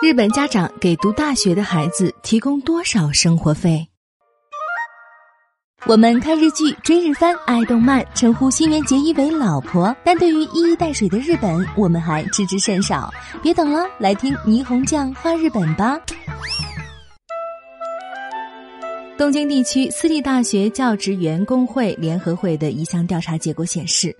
日本家长给读大学的孩子提供多少生活费？我们看日剧、追日番、爱动漫，称呼新垣结衣为老婆，但对于一衣带水的日本，我们还知之甚少。别等了，来听霓虹酱画日本吧。东京地区私立大学教职员工会联合会的一项调查结果显示。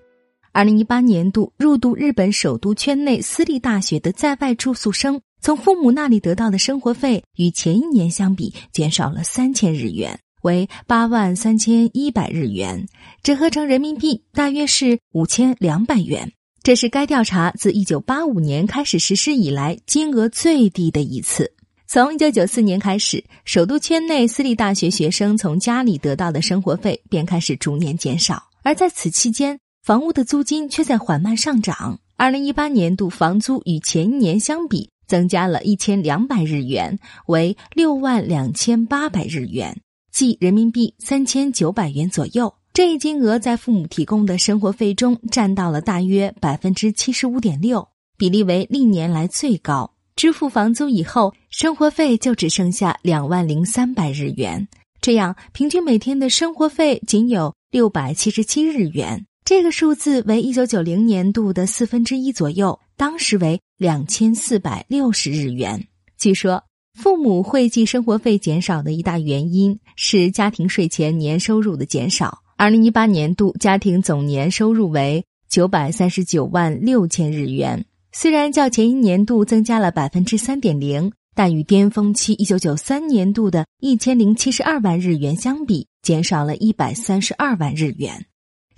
二零一八年度入读日本首都圈内私立大学的在外住宿生，从父母那里得到的生活费与前一年相比减少了三千日元，为八万三千一百日元，折合成人民币大约是五千两百元。这是该调查自一九八五年开始实施以来金额最低的一次。从一九九四年开始，首都圈内私立大学学生从家里得到的生活费便开始逐年减少，而在此期间。房屋的租金却在缓慢上涨。二零一八年度房租与前一年相比增加了一千两百日元，为六万两千八百日元，即人民币三千九百元左右。这一金额在父母提供的生活费中占到了大约百分之七十五点六，比例为历年来最高。支付房租以后，生活费就只剩下两万零三百日元，这样平均每天的生活费仅有六百七十七日元。这个数字为一九九零年度的四分之一左右，当时为两千四百六十日元。据说，父母汇计生活费减少的一大原因是家庭税前年收入的减少。二零一八年度家庭总年收入为九百三十九万六千日元，虽然较前一年度增加了百分之三点零，但与巅峰期一九九三年度的一千零七十二万日元相比，减少了一百三十二万日元。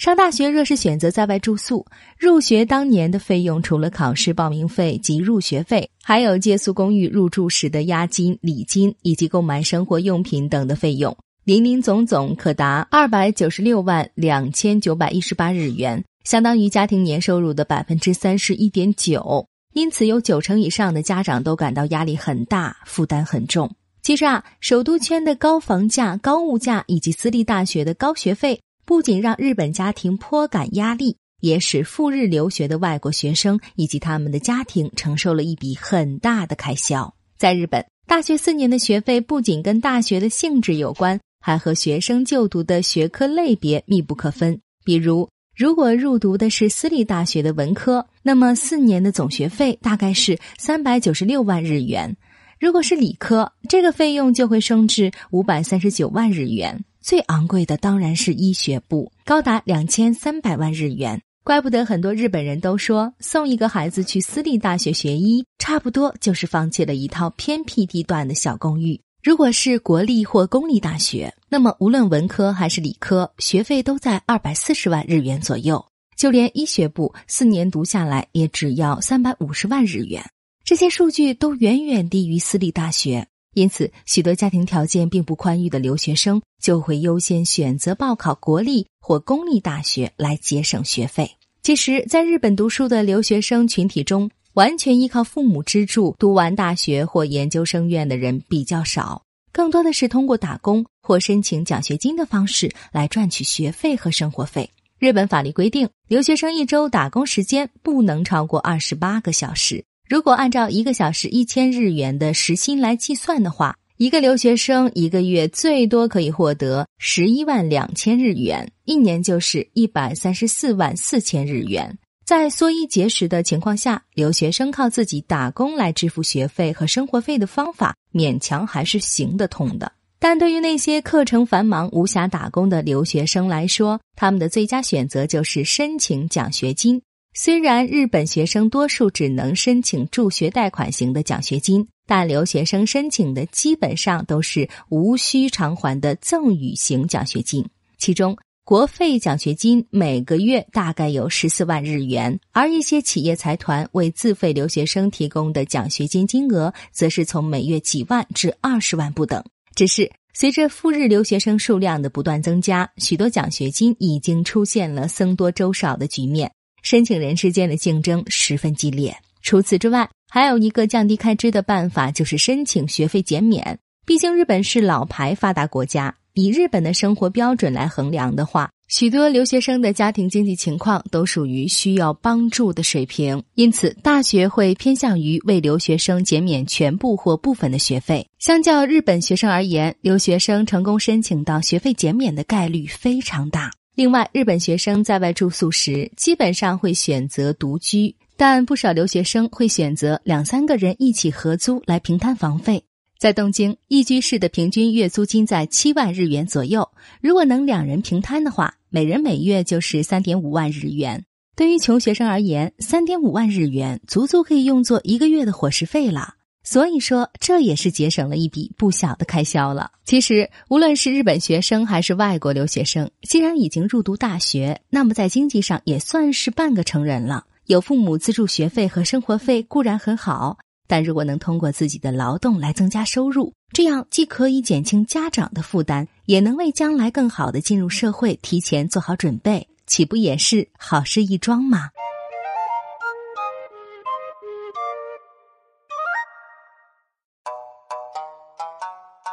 上大学若是选择在外住宿，入学当年的费用除了考试报名费及入学费，还有借宿公寓入住时的押金、礼金以及购买生活用品等的费用，零零总总可达二百九十六万两千九百一十八日元，相当于家庭年收入的百分之三十一点九。因此，有九成以上的家长都感到压力很大，负担很重。其实啊，首都圈的高房价、高物价以及私立大学的高学费。不仅让日本家庭颇感压力，也使赴日留学的外国学生以及他们的家庭承受了一笔很大的开销。在日本，大学四年的学费不仅跟大学的性质有关，还和学生就读的学科类别密不可分。比如，如果入读的是私立大学的文科，那么四年的总学费大概是三百九十六万日元；如果是理科，这个费用就会升至五百三十九万日元。最昂贵的当然是医学部，高达两千三百万日元。怪不得很多日本人都说，送一个孩子去私立大学学医，差不多就是放弃了一套偏僻地段的小公寓。如果是国立或公立大学，那么无论文科还是理科，学费都在二百四十万日元左右。就连医学部四年读下来，也只要三百五十万日元。这些数据都远远低于私立大学。因此，许多家庭条件并不宽裕的留学生就会优先选择报考国立或公立大学来节省学费。其实，在日本读书的留学生群体中，完全依靠父母资助读完大学或研究生院的人比较少，更多的是通过打工或申请奖学金的方式来赚取学费和生活费。日本法律规定，留学生一周打工时间不能超过二十八个小时。如果按照一个小时一千日元的时薪来计算的话，一个留学生一个月最多可以获得十一万两千日元，一年就是一百三十四万四千日元。在缩衣节食的情况下，留学生靠自己打工来支付学费和生活费的方法勉强还是行得通的。但对于那些课程繁忙无暇打工的留学生来说，他们的最佳选择就是申请奖学金。虽然日本学生多数只能申请助学贷款型的奖学金，但留学生申请的基本上都是无需偿还的赠与型奖学金。其中，国费奖学金每个月大概有十四万日元，而一些企业财团为自费留学生提供的奖学金金额，则是从每月几万至二十万不等。只是随着赴日留学生数量的不断增加，许多奖学金已经出现了僧多粥少的局面。申请人之间的竞争十分激烈。除此之外，还有一个降低开支的办法，就是申请学费减免。毕竟日本是老牌发达国家，以日本的生活标准来衡量的话，许多留学生的家庭经济情况都属于需要帮助的水平，因此大学会偏向于为留学生减免全部或部分的学费。相较日本学生而言，留学生成功申请到学费减免的概率非常大。另外，日本学生在外住宿时基本上会选择独居，但不少留学生会选择两三个人一起合租来平摊房费。在东京，一居室的平均月租金在七万日元左右。如果能两人平摊的话，每人每月就是三点五万日元。对于穷学生而言，三点五万日元足足可以用作一个月的伙食费了。所以说，这也是节省了一笔不小的开销了。其实，无论是日本学生还是外国留学生，既然已经入读大学，那么在经济上也算是半个成人了。有父母资助学费和生活费固然很好。但如果能通过自己的劳动来增加收入，这样既可以减轻家长的负担，也能为将来更好的进入社会提前做好准备，岂不也是好事一桩吗？